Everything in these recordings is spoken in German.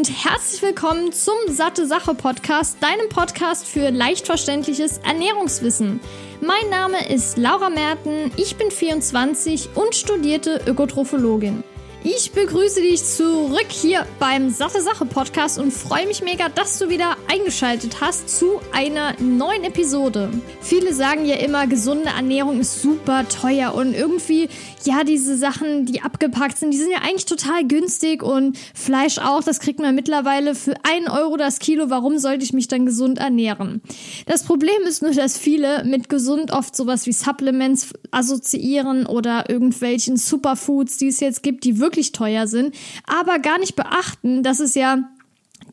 und herzlich willkommen zum Satte Sache Podcast, deinem Podcast für leicht verständliches Ernährungswissen. Mein Name ist Laura Merten, ich bin 24 und studierte Ökotrophologin. Ich begrüße dich zurück hier beim Sache Sache Podcast und freue mich mega, dass du wieder eingeschaltet hast zu einer neuen Episode. Viele sagen ja immer, gesunde Ernährung ist super teuer und irgendwie, ja, diese Sachen, die abgepackt sind, die sind ja eigentlich total günstig und Fleisch auch, das kriegt man mittlerweile für einen Euro das Kilo. Warum sollte ich mich dann gesund ernähren? Das Problem ist nur, dass viele mit gesund oft sowas wie Supplements assoziieren oder irgendwelchen Superfoods, die es jetzt gibt, die wirklich wirklich teuer sind, aber gar nicht beachten, dass es ja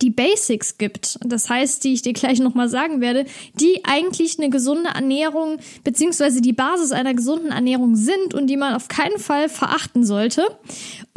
die Basics gibt, das heißt, die ich dir gleich nochmal sagen werde, die eigentlich eine gesunde Ernährung beziehungsweise die Basis einer gesunden Ernährung sind und die man auf keinen Fall verachten sollte.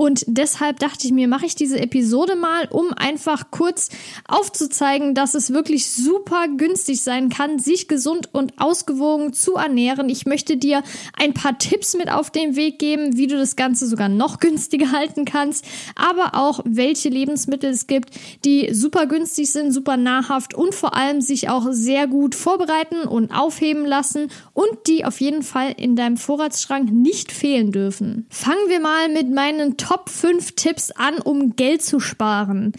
Und deshalb dachte ich mir, mache ich diese Episode mal, um einfach kurz aufzuzeigen, dass es wirklich super günstig sein kann, sich gesund und ausgewogen zu ernähren. Ich möchte dir ein paar Tipps mit auf den Weg geben, wie du das Ganze sogar noch günstiger halten kannst, aber auch welche Lebensmittel es gibt, die super günstig sind, super nahrhaft und vor allem sich auch sehr gut vorbereiten und aufheben lassen und die auf jeden Fall in deinem Vorratsschrank nicht fehlen dürfen. Fangen wir mal mit meinen Top 5 Tipps an, um Geld zu sparen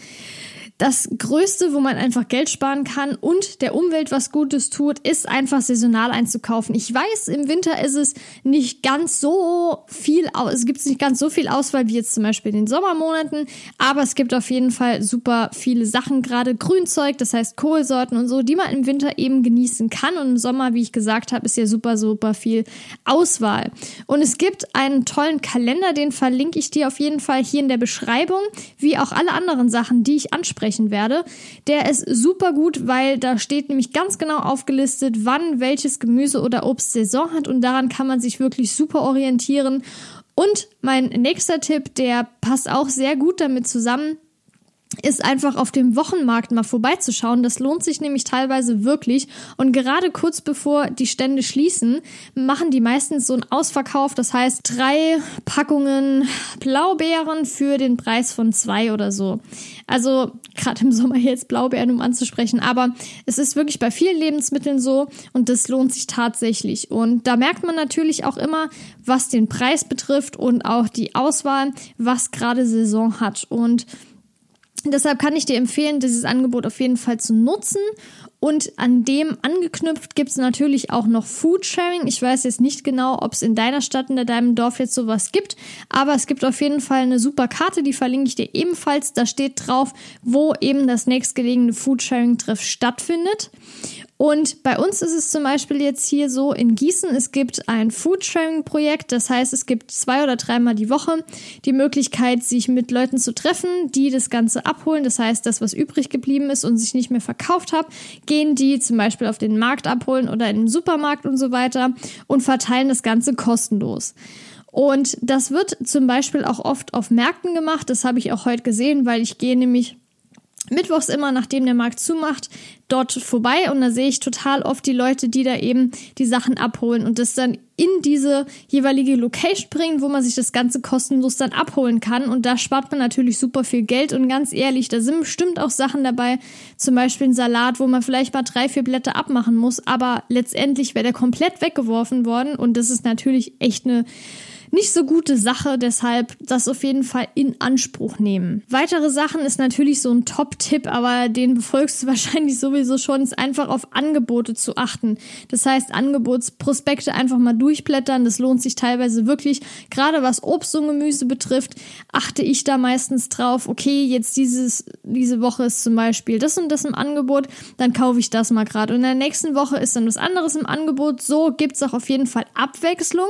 das Größte, wo man einfach Geld sparen kann und der Umwelt was Gutes tut, ist einfach saisonal einzukaufen. Ich weiß, im Winter ist es nicht ganz so viel, es gibt nicht ganz so viel Auswahl wie jetzt zum Beispiel in den Sommermonaten, aber es gibt auf jeden Fall super viele Sachen, gerade Grünzeug, das heißt Kohlsorten und so, die man im Winter eben genießen kann und im Sommer, wie ich gesagt habe, ist ja super, super viel Auswahl. Und es gibt einen tollen Kalender, den verlinke ich dir auf jeden Fall hier in der Beschreibung, wie auch alle anderen Sachen, die ich anspreche besprechen werde. Der ist super gut, weil da steht nämlich ganz genau aufgelistet, wann welches Gemüse oder Obst Saison hat und daran kann man sich wirklich super orientieren. Und mein nächster Tipp, der passt auch sehr gut damit zusammen ist einfach auf dem Wochenmarkt mal vorbeizuschauen. Das lohnt sich nämlich teilweise wirklich. Und gerade kurz bevor die Stände schließen, machen die meistens so einen Ausverkauf. Das heißt, drei Packungen Blaubeeren für den Preis von zwei oder so. Also gerade im Sommer jetzt Blaubeeren, um anzusprechen. Aber es ist wirklich bei vielen Lebensmitteln so und das lohnt sich tatsächlich. Und da merkt man natürlich auch immer, was den Preis betrifft und auch die Auswahl, was gerade Saison hat. Und Deshalb kann ich dir empfehlen, dieses Angebot auf jeden Fall zu nutzen. Und an dem angeknüpft gibt es natürlich auch noch Foodsharing. Ich weiß jetzt nicht genau, ob es in deiner Stadt, in deinem Dorf jetzt sowas gibt, aber es gibt auf jeden Fall eine super Karte, die verlinke ich dir ebenfalls. Da steht drauf, wo eben das nächstgelegene Foodsharing-Treff stattfindet. Und bei uns ist es zum Beispiel jetzt hier so in Gießen, es gibt ein Foodsharing-Projekt, das heißt, es gibt zwei oder dreimal die Woche die Möglichkeit, sich mit Leuten zu treffen, die das Ganze abholen. Das heißt, das, was übrig geblieben ist und sich nicht mehr verkauft hat, gehen die zum Beispiel auf den Markt abholen oder in den Supermarkt und so weiter und verteilen das Ganze kostenlos. Und das wird zum Beispiel auch oft auf Märkten gemacht. Das habe ich auch heute gesehen, weil ich gehe nämlich mittwochs immer, nachdem der Markt zumacht, dort vorbei und da sehe ich total oft die Leute, die da eben die Sachen abholen und das dann in diese jeweilige Location bringen, wo man sich das Ganze kostenlos dann abholen kann. Und da spart man natürlich super viel Geld. Und ganz ehrlich, da sind bestimmt auch Sachen dabei, zum Beispiel ein Salat, wo man vielleicht mal drei, vier Blätter abmachen muss. Aber letztendlich wäre der komplett weggeworfen worden. Und das ist natürlich echt eine nicht so gute Sache, deshalb das auf jeden Fall in Anspruch nehmen. Weitere Sachen ist natürlich so ein Top-Tipp, aber den befolgst du wahrscheinlich sowieso schon, ist einfach auf Angebote zu achten. Das heißt, Angebotsprospekte einfach mal durchblättern, das lohnt sich teilweise wirklich. Gerade was Obst und Gemüse betrifft, achte ich da meistens drauf, okay, jetzt dieses, diese Woche ist zum Beispiel das und das im Angebot, dann kaufe ich das mal gerade. Und in der nächsten Woche ist dann was anderes im Angebot. So gibt's auch auf jeden Fall Abwechslung.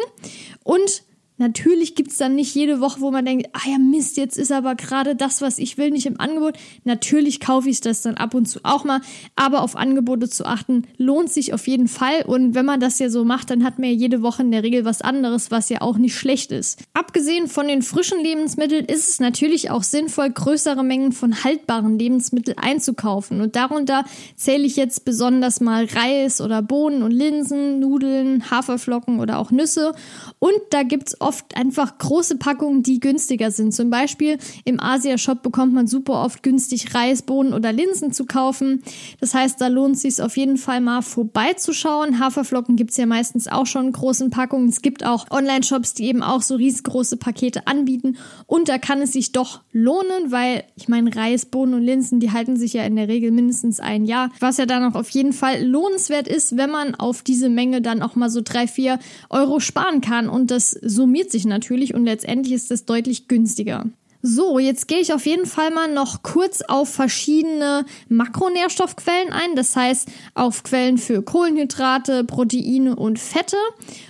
Und Natürlich gibt es dann nicht jede Woche, wo man denkt, ah ja Mist, jetzt ist aber gerade das, was ich will, nicht im Angebot. Natürlich kaufe ich das dann ab und zu auch mal, aber auf Angebote zu achten lohnt sich auf jeden Fall. Und wenn man das ja so macht, dann hat man ja jede Woche in der Regel was anderes, was ja auch nicht schlecht ist. Abgesehen von den frischen Lebensmitteln ist es natürlich auch sinnvoll, größere Mengen von haltbaren Lebensmitteln einzukaufen. Und darunter zähle ich jetzt besonders mal Reis oder Bohnen und Linsen, Nudeln, Haferflocken oder auch Nüsse. Und da gibt es oft oft einfach große Packungen, die günstiger sind. Zum Beispiel im Asia-Shop bekommt man super oft günstig Reis, Bohnen oder Linsen zu kaufen. Das heißt, da lohnt es sich auf jeden Fall mal vorbeizuschauen. Haferflocken gibt's ja meistens auch schon in großen Packungen. Es gibt auch Online-Shops, die eben auch so riesengroße Pakete anbieten. Und da kann es sich doch lohnen, weil ich meine, Reis, Bohnen und Linsen, die halten sich ja in der Regel mindestens ein Jahr. Was ja dann auch auf jeden Fall lohnenswert ist, wenn man auf diese Menge dann auch mal so drei, vier Euro sparen kann. Und das summiert sich natürlich und letztendlich ist es deutlich günstiger. So, jetzt gehe ich auf jeden Fall mal noch kurz auf verschiedene Makronährstoffquellen ein, das heißt auf Quellen für Kohlenhydrate, Proteine und Fette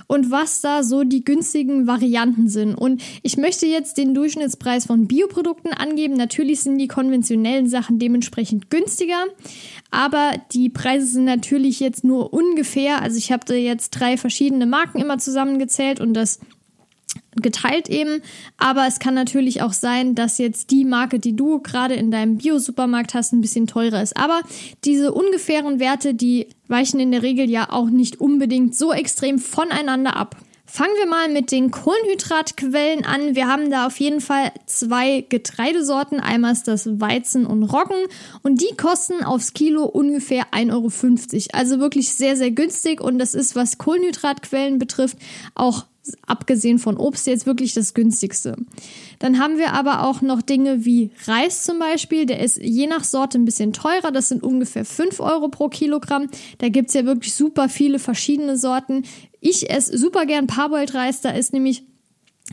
und was da so die günstigen Varianten sind. Und ich möchte jetzt den Durchschnittspreis von Bioprodukten angeben. Natürlich sind die konventionellen Sachen dementsprechend günstiger, aber die Preise sind natürlich jetzt nur ungefähr. Also ich habe da jetzt drei verschiedene Marken immer zusammengezählt und das geteilt eben. Aber es kann natürlich auch sein, dass jetzt die Marke, die du gerade in deinem Bio-Supermarkt hast, ein bisschen teurer ist. Aber diese ungefähren Werte, die weichen in der Regel ja auch nicht unbedingt so extrem voneinander ab. Fangen wir mal mit den Kohlenhydratquellen an. Wir haben da auf jeden Fall zwei Getreidesorten. Einmal ist das Weizen und Roggen und die kosten aufs Kilo ungefähr 1,50 Euro. Also wirklich sehr, sehr günstig und das ist, was Kohlenhydratquellen betrifft, auch abgesehen von Obst jetzt wirklich das günstigste. Dann haben wir aber auch noch Dinge wie Reis zum Beispiel. Der ist je nach Sorte ein bisschen teurer. Das sind ungefähr 5 Euro pro Kilogramm. Da gibt's ja wirklich super viele verschiedene Sorten. Ich esse super gern Parboiled-Reis. Da ist nämlich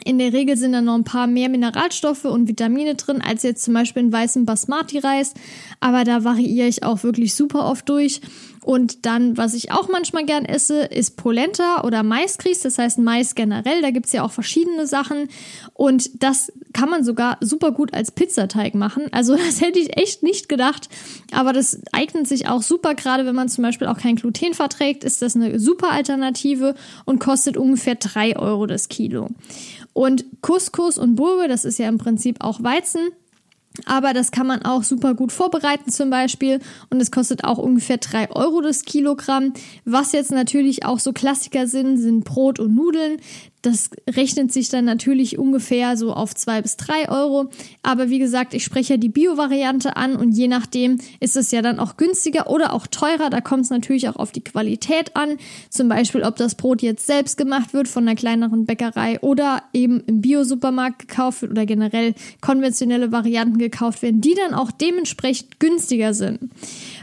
in der Regel sind da noch ein paar mehr Mineralstoffe und Vitamine drin als jetzt zum Beispiel in weißem Basmati-Reis. Aber da variiere ich auch wirklich super oft durch. Und dann, was ich auch manchmal gern esse, ist Polenta oder Maisgrieß, das heißt Mais generell. Da gibt's ja auch verschiedene Sachen. Und das kann man sogar super gut als Pizzateig machen. Also das hätte ich echt nicht gedacht. Aber das eignet sich auch super, gerade wenn man zum Beispiel auch kein Gluten verträgt, ist das eine super Alternative und kostet ungefähr drei Euro das Kilo. Und Couscous und Burge, das ist ja im Prinzip auch Weizen, aber das kann man auch super gut vorbereiten zum Beispiel und es kostet auch ungefähr drei Euro das Kilogramm. Was jetzt natürlich auch so Klassiker sind, sind Brot und Nudeln. Das rechnet sich dann natürlich ungefähr so auf zwei bis drei Euro. Aber wie gesagt, ich spreche ja die Bio-Variante an und je nachdem ist es ja dann auch günstiger oder auch teurer. Da kommt es natürlich auch auf die Qualität an. Zum Beispiel, ob das Brot jetzt selbst gemacht wird von einer kleineren Bäckerei oder eben im Bio-Supermarkt gekauft wird oder generell konventionelle Varianten gekauft werden, die dann auch dementsprechend günstiger sind.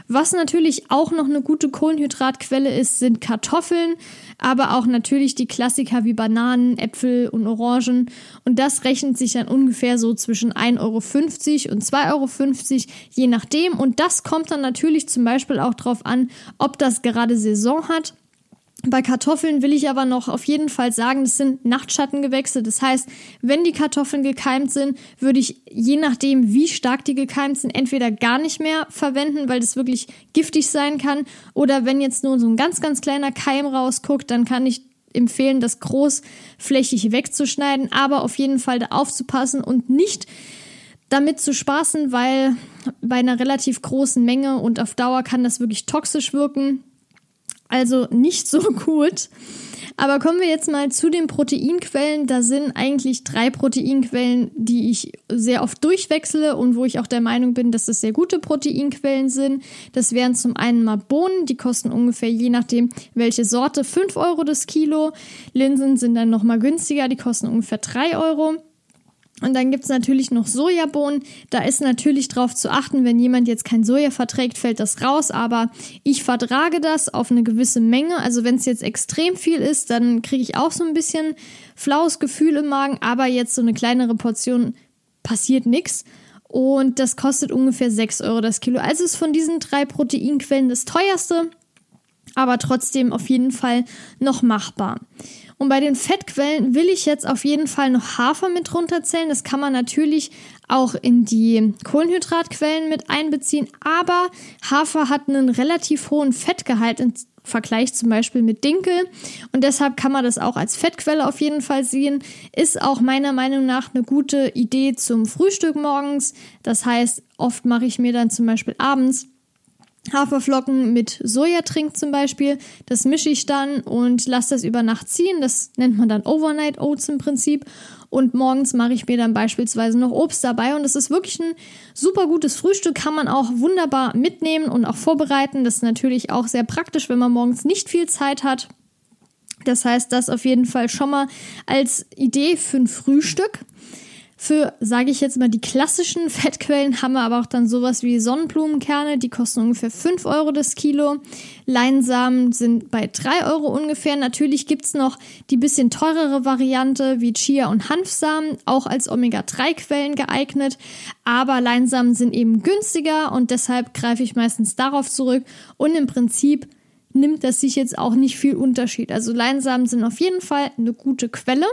Was natürlich auch noch eine gute Kohlenhydratquelle ist, sind Kartoffeln aber auch natürlich die Klassiker wie Bananen, Äpfel und Orangen. Und das rechnet sich dann ungefähr so zwischen 1,50 Euro und 2,50 Euro, je nachdem. Und das kommt dann natürlich zum Beispiel auch darauf an, ob das gerade Saison hat bei Kartoffeln will ich aber noch auf jeden Fall sagen, das sind Nachtschattengewächse. Das heißt, wenn die Kartoffeln gekeimt sind, würde ich je nachdem, wie stark die gekeimt sind, entweder gar nicht mehr verwenden, weil das wirklich giftig sein kann. Oder wenn jetzt nur so ein ganz, ganz kleiner Keim rausguckt, dann kann ich empfehlen, das großflächig wegzuschneiden, aber auf jeden Fall da aufzupassen und nicht damit zu spaßen, weil bei einer relativ großen Menge und auf Dauer kann das wirklich toxisch wirken. Also nicht so gut. Aber kommen wir jetzt mal zu den Proteinquellen. Da sind eigentlich drei Proteinquellen, die ich sehr oft durchwechsle und wo ich auch der Meinung bin, dass das sehr gute Proteinquellen sind. Das wären zum einen mal Bohnen, die kosten ungefähr je nachdem, welche Sorte, 5 Euro das Kilo. Linsen sind dann nochmal günstiger, die kosten ungefähr 3 Euro. Und dann gibt's natürlich noch Sojabohnen. Da ist natürlich drauf zu achten, wenn jemand jetzt kein Soja verträgt, fällt das raus. Aber ich vertrage das auf eine gewisse Menge. Also wenn es jetzt extrem viel ist, dann kriege ich auch so ein bisschen flaues Gefühl im Magen. Aber jetzt so eine kleinere Portion passiert nichts. Und das kostet ungefähr 6 Euro das Kilo. Also ist von diesen drei Proteinquellen das teuerste, aber trotzdem auf jeden Fall noch machbar. Und bei den Fettquellen will ich jetzt auf jeden Fall noch Hafer mit runterzählen. Das kann man natürlich auch in die Kohlenhydratquellen mit einbeziehen. Aber Hafer hat einen relativ hohen Fettgehalt im Vergleich zum Beispiel mit Dinkel. Und deshalb kann man das auch als Fettquelle auf jeden Fall sehen. Ist auch meiner Meinung nach eine gute Idee zum Frühstück morgens. Das heißt, oft mache ich mir dann zum Beispiel abends Haferflocken mit Sojatrink zum Beispiel. Das mische ich dann und lasse das über Nacht ziehen. Das nennt man dann Overnight Oats im Prinzip. Und morgens mache ich mir dann beispielsweise noch Obst dabei. Und das ist wirklich ein super gutes Frühstück. Kann man auch wunderbar mitnehmen und auch vorbereiten. Das ist natürlich auch sehr praktisch, wenn man morgens nicht viel Zeit hat. Das heißt, das auf jeden Fall schon mal als Idee für ein Frühstück. Für, sage ich jetzt mal, die klassischen Fettquellen haben wir aber auch dann sowas wie Sonnenblumenkerne, die kosten ungefähr 5 Euro das Kilo. Leinsamen sind bei 3 Euro ungefähr. Natürlich gibt's noch die bisschen teurere Variante wie Chia und Hanfsamen, auch als Omega-3-Quellen geeignet. Aber Leinsamen sind eben günstiger und deshalb greife ich meistens darauf zurück. Und im Prinzip nimmt das sich jetzt auch nicht viel Unterschied. Also Leinsamen sind auf jeden Fall eine gute Quelle.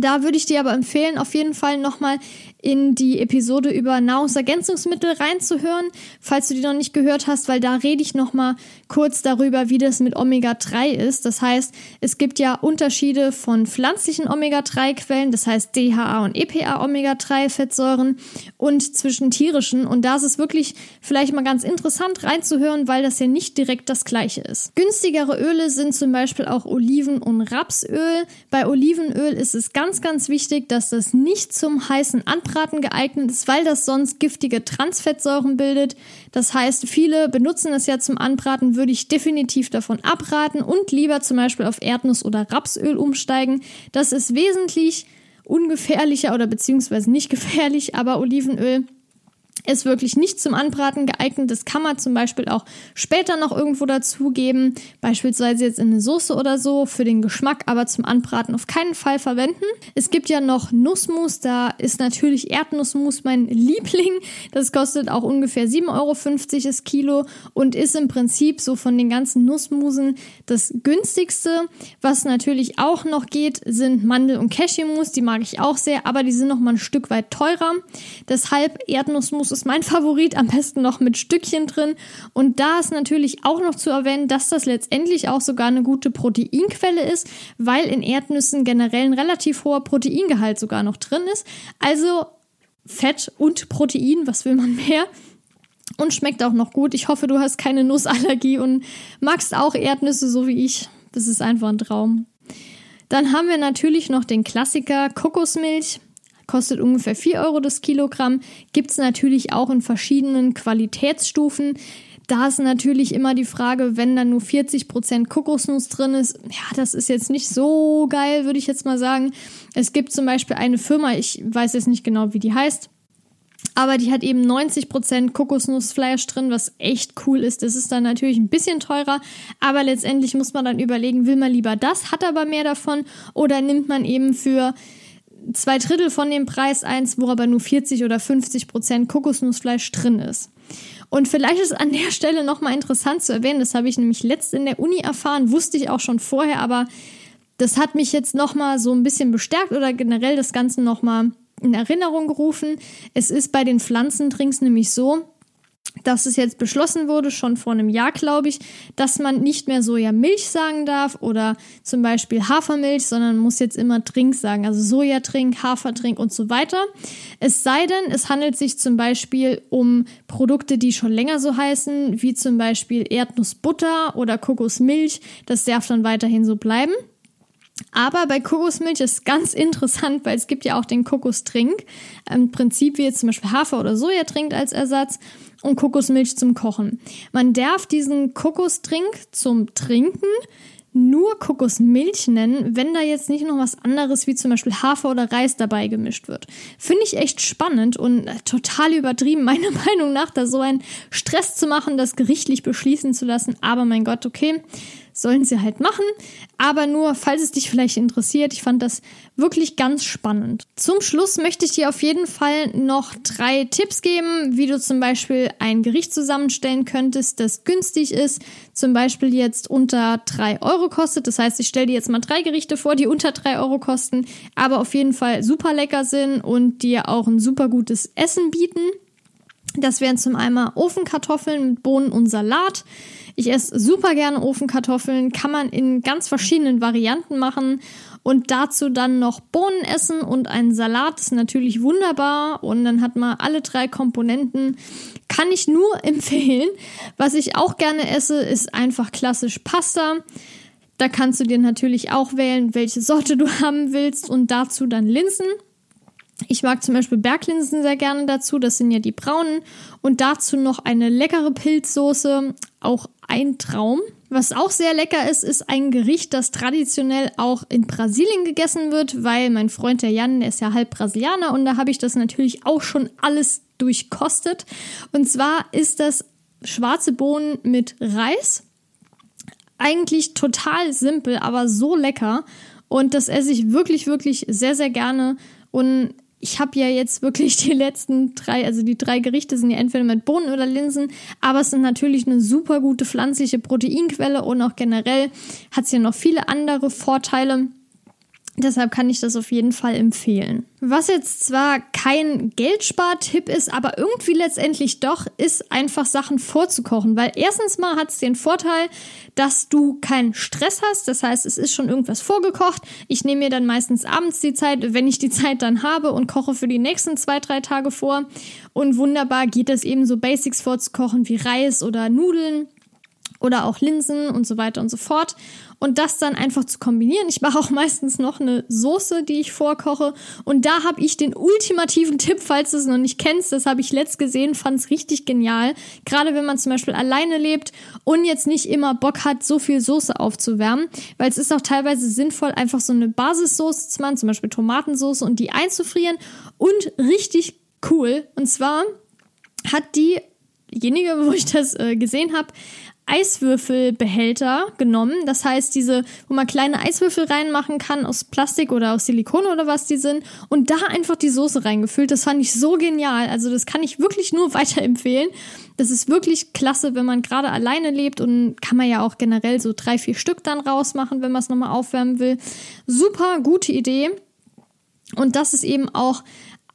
Da würde ich dir aber empfehlen, auf jeden Fall nochmal in die Episode über Nahrungsergänzungsmittel reinzuhören, falls du die noch nicht gehört hast, weil da rede ich nochmal kurz darüber, wie das mit Omega-3 ist. Das heißt, es gibt ja Unterschiede von pflanzlichen Omega-3-Quellen, das heißt DHA und EPA Omega-3-Fettsäuren und zwischen tierischen. Und da ist es wirklich vielleicht mal ganz interessant reinzuhören, weil das ja nicht direkt das gleiche ist. Günstigere Öle sind zum Beispiel auch Oliven- und Rapsöl. Bei Olivenöl ist es ganz, ganz wichtig, dass das nicht zum heißen Anbraten geeignet ist, weil das sonst giftige Transfettsäuren bildet. Das heißt, viele benutzen es ja zum Anbraten, würde ich definitiv davon abraten und lieber zum Beispiel auf Erdnuss- oder Rapsöl umsteigen. Das ist wesentlich ungefährlicher oder beziehungsweise nicht gefährlich, aber Olivenöl ist wirklich nicht zum Anbraten geeignet. Das kann man zum Beispiel auch später noch irgendwo dazugeben, beispielsweise jetzt in eine Soße oder so für den Geschmack, aber zum Anbraten auf keinen Fall verwenden. Es gibt ja noch Nussmus, da ist natürlich Erdnussmus mein Liebling. Das kostet auch ungefähr 7,50 Euro das Kilo und ist im Prinzip so von den ganzen Nussmusen das günstigste. Was natürlich auch noch geht, sind Mandel- und Cashewmus. Die mag ich auch sehr, aber die sind noch mal ein Stück weit teurer. Deshalb Erdnussmus ist mein Favorit, am besten noch mit Stückchen drin. Und da ist natürlich auch noch zu erwähnen, dass das letztendlich auch sogar eine gute Proteinquelle ist, weil in Erdnüssen generell ein relativ hoher Proteingehalt sogar noch drin ist. Also Fett und Protein, was will man mehr? Und schmeckt auch noch gut. Ich hoffe, du hast keine Nussallergie und magst auch Erdnüsse so wie ich. Das ist einfach ein Traum. Dann haben wir natürlich noch den Klassiker Kokosmilch kostet ungefähr 4 Euro das Kilogramm. Gibt es natürlich auch in verschiedenen Qualitätsstufen. Da ist natürlich immer die Frage, wenn da nur 40% Kokosnuss drin ist, ja, das ist jetzt nicht so geil, würde ich jetzt mal sagen. Es gibt zum Beispiel eine Firma, ich weiß jetzt nicht genau, wie die heißt, aber die hat eben 90% Kokosnussfleisch drin, was echt cool ist. Das ist dann natürlich ein bisschen teurer, aber letztendlich muss man dann überlegen, will man lieber das, hat aber mehr davon oder nimmt man eben für zwei Drittel von dem Preis eins, wo aber nur 40 oder 50 Prozent Kokosnussfleisch drin ist. Und vielleicht ist an der Stelle nochmal interessant zu erwähnen, das habe ich nämlich letzt in der Uni erfahren, wusste ich auch schon vorher, aber das hat mich jetzt nochmal so ein bisschen bestärkt oder generell das Ganze nochmal in Erinnerung gerufen. Es ist bei den Pflanzendrinks nämlich so, dass es jetzt beschlossen wurde, schon vor einem Jahr, glaube ich, dass man nicht mehr Sojamilch sagen darf oder zum Beispiel Hafermilch, sondern muss jetzt immer Trink sagen, also Sojatrink, Hafertrink und so weiter. Es sei denn, es handelt sich zum Beispiel um Produkte, die schon länger so heißen, wie zum Beispiel Erdnussbutter oder Kokosmilch. Das darf dann weiterhin so bleiben. Aber bei Kokosmilch ist ganz interessant, weil es gibt ja auch den Kokostrink. Im Prinzip wie jetzt zum Beispiel Hafer- oder Sojatrink als Ersatz und Kokosmilch zum Kochen. Man darf diesen Kokostrink zum Trinken nur Kokosmilch nennen, wenn da jetzt nicht noch was anderes wie zum Beispiel Hafer oder Reis dabei gemischt wird. Finde ich echt spannend und total übertrieben, meiner Meinung nach, da so einen Stress zu machen, das gerichtlich beschließen zu lassen. Aber mein Gott, okay, sollen sie halt machen. Aber nur, falls es dich vielleicht interessiert, ich fand das wirklich ganz spannend. Zum Schluss möchte ich dir auf jeden Fall noch drei Tipps geben, wie du zum Beispiel ein Gericht zusammenstellen könntest, das günstig ist, zum Beispiel jetzt unter drei Euro kostet. Das heißt, ich stelle dir jetzt mal drei Gerichte vor, die unter drei Euro kosten, aber auf jeden Fall super lecker sind und dir auch ein super gutes Essen bieten. Das wären zum einen Ofenkartoffeln mit Bohnen und Salat. Ich esse super gerne Ofenkartoffeln, kann man in ganz verschiedenen Varianten machen. Und dazu dann noch Bohnen essen und ein Salat ist natürlich wunderbar. Und dann hat man alle drei Komponenten. Kann ich nur empfehlen. Was ich auch gerne esse, ist einfach klassisch Pasta. Da kannst du dir natürlich auch wählen, welche Sorte du haben willst und dazu dann Linsen. Ich mag zum Beispiel Berglinsen sehr gerne dazu, das sind ja die braunen. Und dazu noch eine leckere Pilzsoße, auch ein Traum. Was auch sehr lecker ist, ist ein Gericht, das traditionell auch in Brasilien gegessen wird, weil mein Freund der Jan, der ist ja halb Brasilianer und da habe ich das natürlich auch schon alles durchkostet. Und zwar ist das schwarze Bohnen mit Reis. Eigentlich total simpel, aber so lecker. Und das esse ich wirklich, wirklich sehr, sehr gerne. Und ich habe ja jetzt wirklich die letzten drei, also die drei Gerichte sind ja entweder mit Bohnen oder Linsen, aber es sind natürlich eine super gute pflanzliche Proteinquelle und auch generell hat es ja noch viele andere Vorteile. Deshalb kann ich das auf jeden Fall empfehlen. Was jetzt zwar kein Geldspartipp ist, aber irgendwie letztendlich doch, ist einfach Sachen vorzukochen. Weil erstens mal hat es den Vorteil, dass du keinen Stress hast. Das heißt, es ist schon irgendwas vorgekocht. Ich nehme mir dann meistens abends die Zeit, wenn ich die Zeit dann habe und koche für die nächsten zwei, drei Tage vor. Und wunderbar geht es eben so Basics vorzukochen wie Reis oder Nudeln oder auch Linsen und so weiter und so fort. Und das dann einfach zu kombinieren. Ich mache auch meistens noch eine Soße, die ich vorkoche. Und da habe ich den ultimativen Tipp, falls du es noch nicht kennst. Das habe ich letzt gesehen, fand es richtig genial. Gerade wenn man zum Beispiel alleine lebt und jetzt nicht immer Bock hat, so viel Soße aufzuwärmen. Weil es ist auch teilweise sinnvoll, einfach so eine Basissoße zu machen, zum Beispiel Tomatensauce und die einzufrieren. Und richtig cool. Und zwar hat diejenige, wo ich das äh, gesehen habe, Eiswürfelbehälter genommen. Das heißt, diese, wo man kleine Eiswürfel reinmachen kann aus Plastik oder aus Silikon oder was die sind. Und da einfach die Soße reingefüllt. Das fand ich so genial. Also das kann ich wirklich nur weiterempfehlen. Das ist wirklich klasse, wenn man gerade alleine lebt und kann man ja auch generell so drei, vier Stück dann rausmachen, wenn man es nochmal aufwärmen will. Super gute Idee. Und das ist eben auch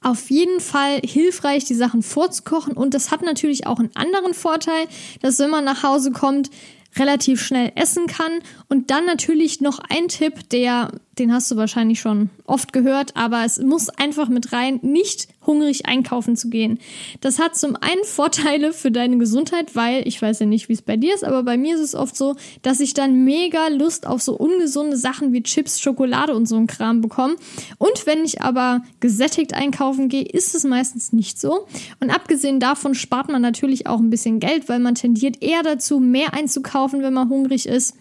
auf jeden Fall hilfreich, die Sachen vorzukochen. Und das hat natürlich auch einen anderen Vorteil, dass wenn man nach Hause kommt, relativ schnell essen kann. Und dann natürlich noch ein Tipp, der, den hast du wahrscheinlich schon oft gehört, aber es muss einfach mit rein, nicht hungrig einkaufen zu gehen. Das hat zum einen Vorteile für deine Gesundheit, weil ich weiß ja nicht, wie es bei dir ist, aber bei mir ist es oft so, dass ich dann mega Lust auf so ungesunde Sachen wie Chips, Schokolade und so ein Kram bekomme. Und wenn ich aber gesättigt einkaufen gehe, ist es meistens nicht so. Und abgesehen davon spart man natürlich auch ein bisschen Geld, weil man tendiert eher dazu, mehr einzukaufen, wenn man hungrig ist.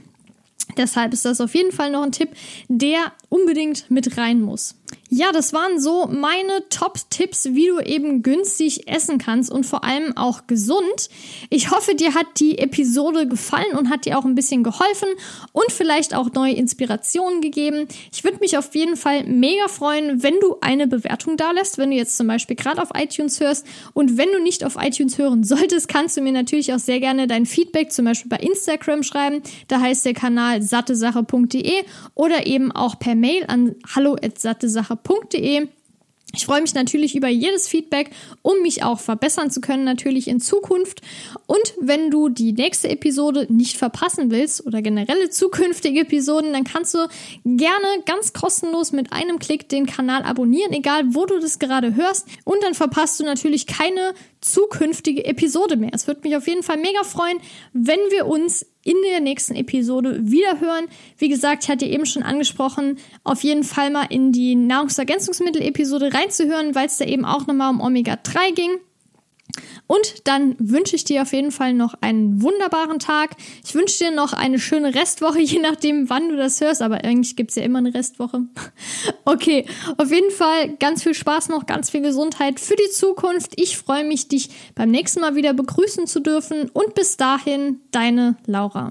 Deshalb ist das auf jeden Fall noch ein Tipp, der unbedingt mit rein muss. Ja, das waren so meine Top-Tipps, wie du eben günstig essen kannst und vor allem auch gesund. Ich hoffe, dir hat die Episode gefallen und hat dir auch ein bisschen geholfen und vielleicht auch neue Inspirationen gegeben. Ich würde mich auf jeden Fall mega freuen, wenn du eine Bewertung da lässt, wenn du jetzt zum Beispiel gerade auf iTunes hörst. Und wenn du nicht auf iTunes hören solltest, kannst du mir natürlich auch sehr gerne dein Feedback zum Beispiel bei Instagram schreiben. Da heißt der Kanal sattesache.de oder eben auch per Mail an hallo@sattesache www.podcast.de. Ich freue mich natürlich über jedes Feedback, um mich auch verbessern zu können, natürlich in Zukunft. Und wenn du die nächste Episode nicht verpassen willst oder generelle zukünftige Episoden, dann kannst du gerne ganz kostenlos mit einem Klick den Kanal abonnieren, egal wo du das gerade hörst. Und dann verpasst du natürlich keine zukünftige Episode mehr. Es würde mich auf jeden Fall mega freuen, wenn wir uns in der nächsten Episode wieder hören. Wie gesagt, ich hatte eben schon angesprochen, auf jeden Fall mal in die Nahrungsergänzungsmittel-Episode reinzuhören, weil es da eben auch nochmal um Omega-3 ging. Und dann wünsche ich dir auf jeden Fall noch einen wunderbaren Tag. Ich wünsche dir noch eine schöne Restwoche, je nachdem, wann du das hörst. Aber eigentlich gibt es ja immer eine Restwoche. Okay, auf jeden Fall ganz viel Spaß noch, ganz viel Gesundheit für die Zukunft. Ich freue mich, dich beim nächsten Mal wieder begrüßen zu dürfen. Und bis dahin, deine Laura.